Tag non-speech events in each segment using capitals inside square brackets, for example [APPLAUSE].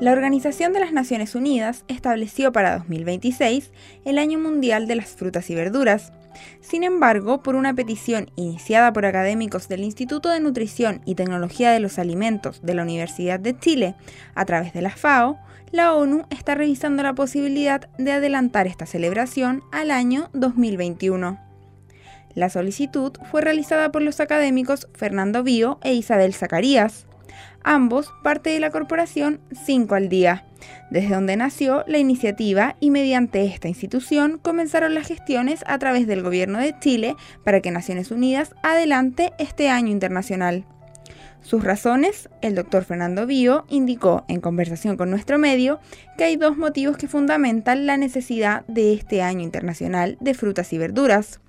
La Organización de las Naciones Unidas estableció para 2026 el Año Mundial de las Frutas y Verduras. Sin embargo, por una petición iniciada por académicos del Instituto de Nutrición y Tecnología de los Alimentos de la Universidad de Chile, a través de la FAO, la ONU está revisando la posibilidad de adelantar esta celebración al año 2021. La solicitud fue realizada por los académicos Fernando Bío e Isabel Zacarías ambos parte de la corporación 5 al día, desde donde nació la iniciativa y mediante esta institución comenzaron las gestiones a través del Gobierno de Chile para que Naciones Unidas adelante este año internacional. Sus razones, el doctor Fernando Bío indicó en conversación con nuestro medio que hay dos motivos que fundamentan la necesidad de este año internacional de frutas y verduras.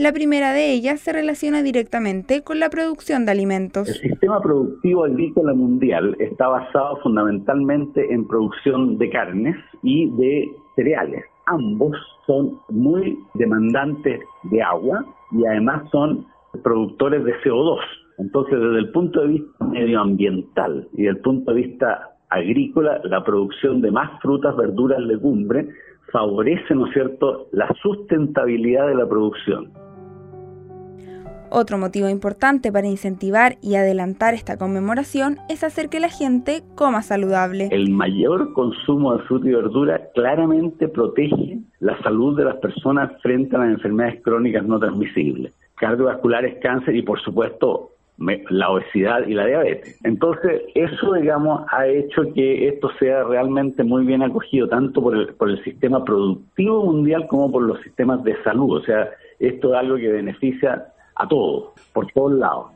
La primera de ellas se relaciona directamente con la producción de alimentos. El sistema productivo agrícola mundial está basado fundamentalmente en producción de carnes y de cereales. Ambos son muy demandantes de agua y además son productores de CO2. Entonces, desde el punto de vista medioambiental y desde el punto de vista agrícola, la producción de más frutas, verduras, legumbres favorece, ¿no es cierto?, la sustentabilidad de la producción. Otro motivo importante para incentivar y adelantar esta conmemoración es hacer que la gente coma saludable. El mayor consumo de fruta y verdura claramente protege la salud de las personas frente a las enfermedades crónicas no transmisibles, cardiovasculares, cáncer y por supuesto la obesidad y la diabetes. Entonces, eso, digamos, ha hecho que esto sea realmente muy bien acogido, tanto por el, por el sistema productivo mundial como por los sistemas de salud. O sea, esto es algo que beneficia a todos, por todos lados.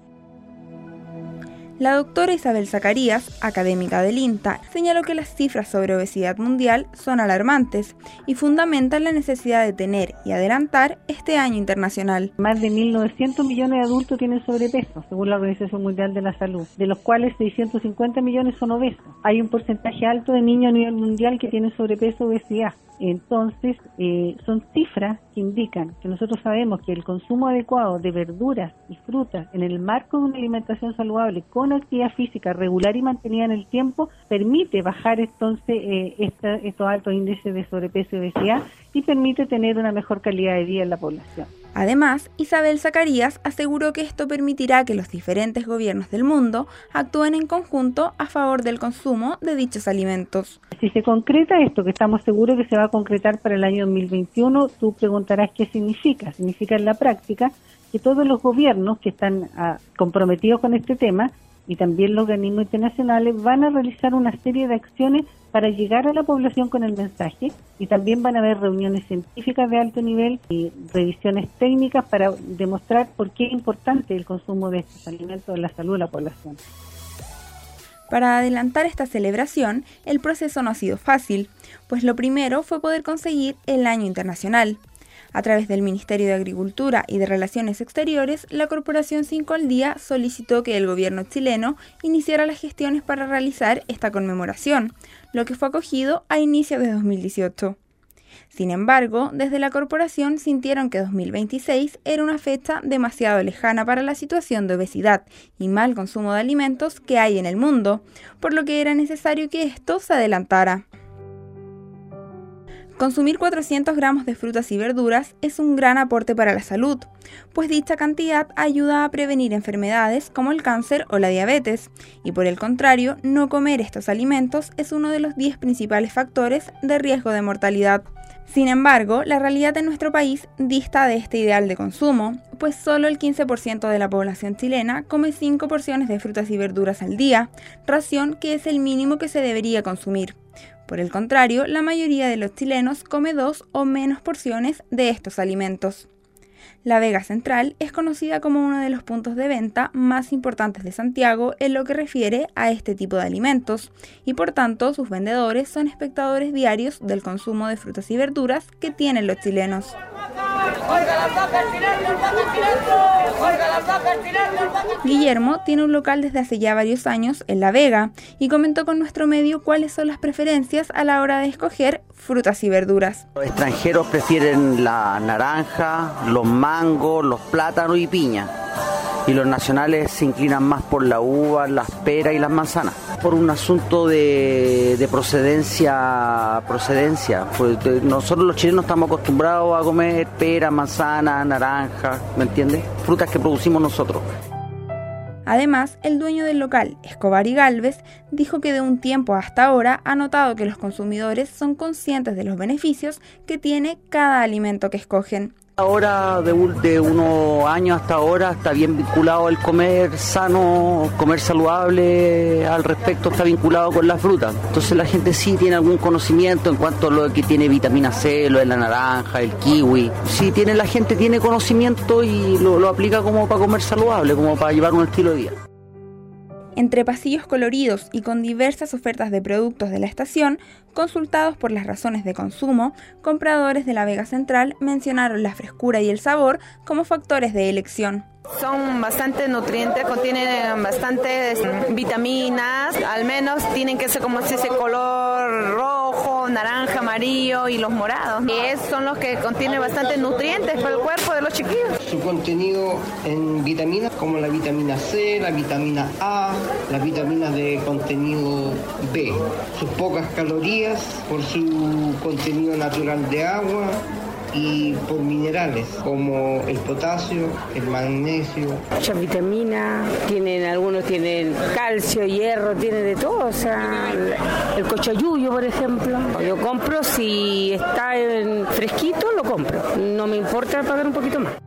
La doctora Isabel Zacarías, académica del INTA, señaló que las cifras sobre obesidad mundial son alarmantes y fundamentan la necesidad de tener y adelantar este año internacional. Más de 1.900 millones de adultos tienen sobrepeso, según la Organización Mundial de la Salud, de los cuales 650 millones son obesos. Hay un porcentaje alto de niños a nivel mundial que tienen sobrepeso o obesidad. Entonces, eh, son cifras que indican que nosotros sabemos que el consumo adecuado de verduras y frutas en el marco de una alimentación saludable con actividad física regular y mantenida en el tiempo permite bajar entonces eh, estos altos índices de sobrepeso y obesidad y permite tener una mejor calidad de vida en la población. Además, Isabel Zacarías aseguró que esto permitirá que los diferentes gobiernos del mundo actúen en conjunto a favor del consumo de dichos alimentos. Si se concreta esto, que estamos seguros que se va a concretar para el año 2021, tú preguntarás qué significa. Significa en la práctica que todos los gobiernos que están ah, comprometidos con este tema y también los organismos internacionales van a realizar una serie de acciones para llegar a la población con el mensaje y también van a haber reuniones científicas de alto nivel y revisiones técnicas para demostrar por qué es importante el consumo de estos alimentos en la salud de la población. Para adelantar esta celebración, el proceso no ha sido fácil, pues lo primero fue poder conseguir el año internacional. A través del Ministerio de Agricultura y de Relaciones Exteriores, la Corporación 5 al Día solicitó que el gobierno chileno iniciara las gestiones para realizar esta conmemoración, lo que fue acogido a inicios de 2018. Sin embargo, desde la corporación sintieron que 2026 era una fecha demasiado lejana para la situación de obesidad y mal consumo de alimentos que hay en el mundo, por lo que era necesario que esto se adelantara. Consumir 400 gramos de frutas y verduras es un gran aporte para la salud, pues dicha cantidad ayuda a prevenir enfermedades como el cáncer o la diabetes, y por el contrario, no comer estos alimentos es uno de los 10 principales factores de riesgo de mortalidad. Sin embargo, la realidad en nuestro país dista de este ideal de consumo, pues solo el 15% de la población chilena come 5 porciones de frutas y verduras al día, ración que es el mínimo que se debería consumir. Por el contrario, la mayoría de los chilenos come dos o menos porciones de estos alimentos. La Vega Central es conocida como uno de los puntos de venta más importantes de Santiago en lo que refiere a este tipo de alimentos, y por tanto sus vendedores son espectadores diarios del consumo de frutas y verduras que tienen los chilenos. Guillermo tiene un local desde hace ya varios años en La Vega y comentó con nuestro medio cuáles son las preferencias a la hora de escoger frutas y verduras. Los extranjeros prefieren la naranja, los mangos, los plátanos y piña. Y los nacionales se inclinan más por la uva, las peras y las manzanas, por un asunto de, procedencia, procedencia. Pues, nosotros los chilenos estamos acostumbrados a comer pera, manzana, naranja, ¿me entiendes? Frutas que producimos nosotros. Además, el dueño del local, Escobar y Galvez, dijo que de un tiempo hasta ahora ha notado que los consumidores son conscientes de los beneficios que tiene cada alimento que escogen. Ahora, de, de, unos años hasta ahora, está bien vinculado el comer sano, comer saludable al respecto, está vinculado con la fruta. Entonces la gente sí tiene algún conocimiento en cuanto a lo que tiene vitamina C, lo de la naranja, el kiwi. Sí tiene la gente tiene conocimiento y lo, lo aplica como para comer saludable, como para llevar un estilo de vida. Entre pasillos coloridos y con diversas ofertas de productos de la estación, consultados por las razones de consumo, compradores de la Vega Central mencionaron la frescura y el sabor como factores de elección. Son bastante nutrientes, contienen bastantes vitaminas, al menos tienen que ser como ese color rojo, naranja, amarillo y los morados. Y son los que contienen bastantes nutrientes para el cuerpo de los chiquillos. Contenido en vitaminas como la vitamina C, la vitamina A, las vitaminas de contenido B. Sus pocas calorías por su contenido natural de agua, y por minerales como el potasio, el magnesio. Muchas vitaminas, tienen, algunos tienen calcio, hierro, tienen de todo, o sea, el cochayuyo, por ejemplo. Yo compro, si está en fresquito, lo compro. No me importa pagar un poquito más.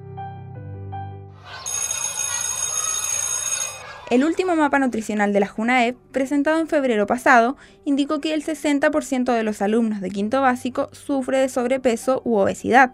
El último mapa nutricional de la JUNAEP, presentado en febrero pasado, indicó que el 60% de los alumnos de quinto básico sufre de sobrepeso u obesidad,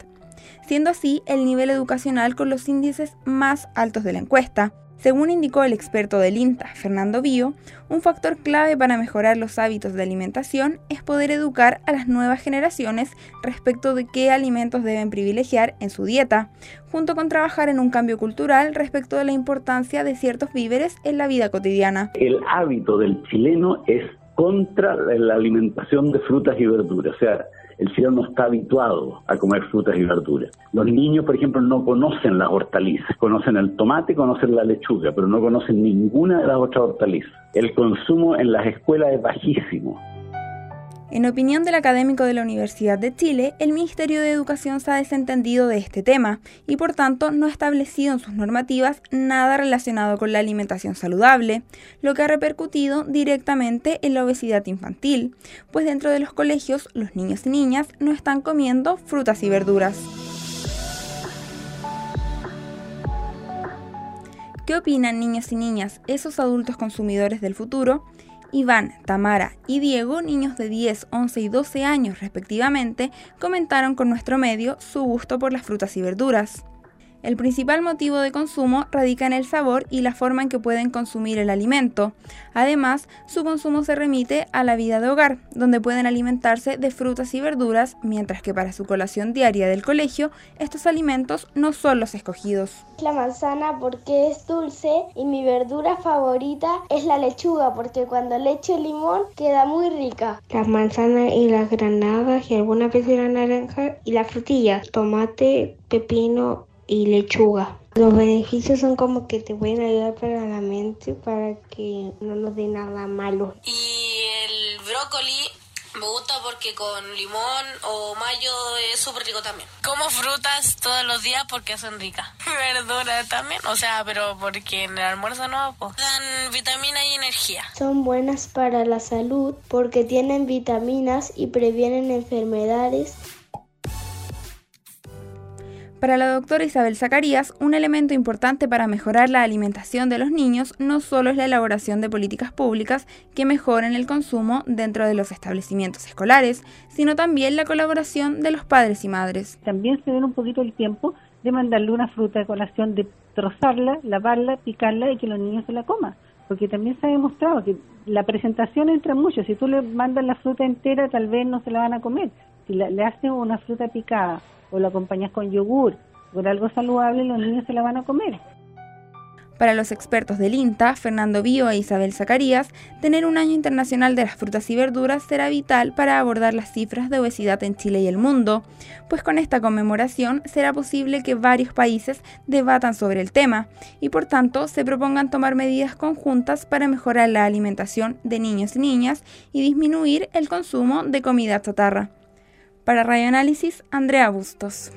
siendo así el nivel educacional con los índices más altos de la encuesta. Según indicó el experto del INTA, Fernando Bío, un factor clave para mejorar los hábitos de alimentación es poder educar a las nuevas generaciones respecto de qué alimentos deben privilegiar en su dieta, junto con trabajar en un cambio cultural respecto de la importancia de ciertos víveres en la vida cotidiana. El hábito del chileno es contra la alimentación de frutas y verduras, o sea, el ciudadano no está habituado a comer frutas y verduras. Los niños, por ejemplo, no conocen las hortalizas, conocen el tomate, conocen la lechuga, pero no conocen ninguna de las otras hortalizas. El consumo en las escuelas es bajísimo. En opinión del académico de la Universidad de Chile, el Ministerio de Educación se ha desentendido de este tema y por tanto no ha establecido en sus normativas nada relacionado con la alimentación saludable, lo que ha repercutido directamente en la obesidad infantil, pues dentro de los colegios los niños y niñas no están comiendo frutas y verduras. ¿Qué opinan niños y niñas, esos adultos consumidores del futuro? Iván, Tamara y Diego, niños de 10, 11 y 12 años respectivamente, comentaron con nuestro medio su gusto por las frutas y verduras. El principal motivo de consumo radica en el sabor y la forma en que pueden consumir el alimento. Además, su consumo se remite a la vida de hogar, donde pueden alimentarse de frutas y verduras, mientras que para su colación diaria del colegio, estos alimentos no son los escogidos. La manzana porque es dulce y mi verdura favorita es la lechuga porque cuando le echo limón queda muy rica. Las manzanas y las granadas y algunas veces la naranja y las frutillas, tomate, pepino y lechuga. Los beneficios son como que te pueden ayudar para la mente, para que no nos dé nada malo. Y el brócoli me gusta porque con limón o mayo es súper rico también. Como frutas todos los días porque son ricas. [LAUGHS] Verduras también, o sea, pero porque en el almuerzo no, pues dan vitamina y energía. Son buenas para la salud porque tienen vitaminas y previenen enfermedades para la doctora Isabel Zacarías, un elemento importante para mejorar la alimentación de los niños no solo es la elaboración de políticas públicas que mejoren el consumo dentro de los establecimientos escolares, sino también la colaboración de los padres y madres. También se den un poquito el tiempo de mandarle una fruta de colación, de trozarla, lavarla, picarla y que los niños se la coman. Porque también se ha demostrado que la presentación entra mucho. Si tú le mandas la fruta entera, tal vez no se la van a comer. Si le haces una fruta picada o lo acompañas con yogur, con algo saludable, los niños se la van a comer. Para los expertos del INTA, Fernando Bío e Isabel Zacarías, tener un año internacional de las frutas y verduras será vital para abordar las cifras de obesidad en Chile y el mundo, pues con esta conmemoración será posible que varios países debatan sobre el tema y por tanto se propongan tomar medidas conjuntas para mejorar la alimentación de niños y niñas y disminuir el consumo de comida chatarra. Para Radio Análisis, Andrea Bustos.